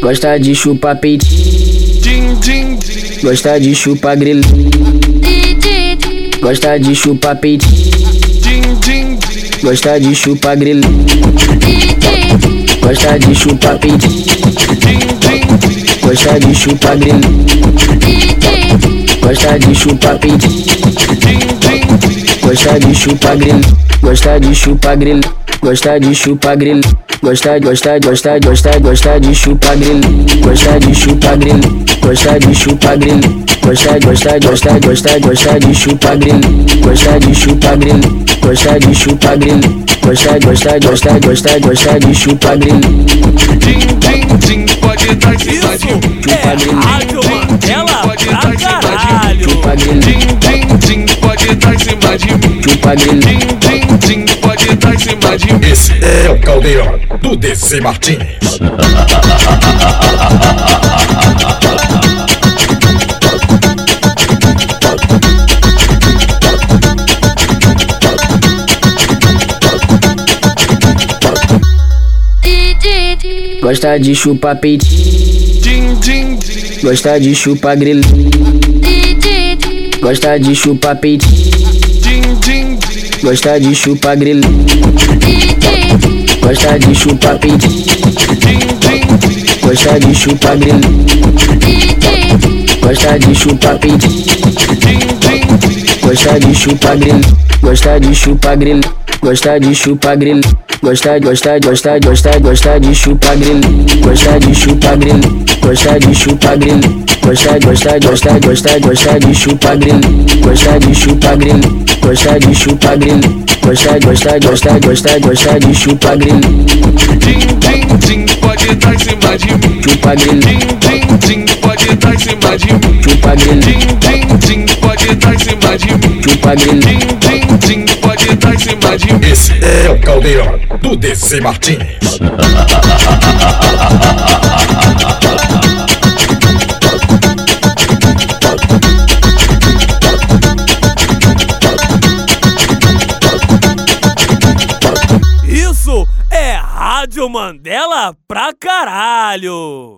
Gosta de chupar peitinho. Gosta de chupar grelha. Gosta de chupar peitinho. Gosta de chupar grelha. Gosta de chupar peitinho. Gosta de chupar grelha. Gosta de chupar peitinho. Gosta de chupar grelha. Gosta de chupar grelha. Gosta de chupar grelha. Gosta, gosta, gosta, gosta, gosta de chupar grelha. Gosta de chupar grelha. Gosta de chupar grelha. Gosta, gosta, gosta, gosta, gosta de chupar grelha. Gosta de chupar grelha. Gosta de chupar grelha. Gosta, gosta, gosta, gosta, gosta de chupar grelha. Din, din, din, pode dar mim. Chupa É. Rádio Mandela Pode dar pra caralho. Chupa grelha. Din, din, din, pode dar mim. Chupa grelha. Din, din, cima de mim. Esse é o caldeirão do DC Martins. Gosta de chupar peitinho. Gosta de chupar grelha. Gosta de chupar peitinho. Gosta de chupar grelha. Gosta de chupar peitinho. Gosta de chupar grelha. Gosta de chupar peitinho. Gosta de chupar grelha. Gosta de chupar grelha. Gosta de chupar grelha. Gosta, gosta, gosta, gosta, gosta de chupar grelha. Gosta de chupar grelha. Gosta de chupar grelha. Gosta, gosta, gosta, gosta, gosta de chupar grelha. Gosta de chupar grelha. Gosta de chupar grelha. Gosta, gosta, gosta, gosta, gosta de chupar grelha. din, din, din, pode dar em cima de mim. Chupa grelha. Din, din, din, pode dar em cima de mim. Chupa grelha. Din, din, din, pode dar em cima de mim. Chupa grelha. Em cima de mim. Esse é o caldeirão do DC Martins. Isso é Rádio Mandela pra caralho.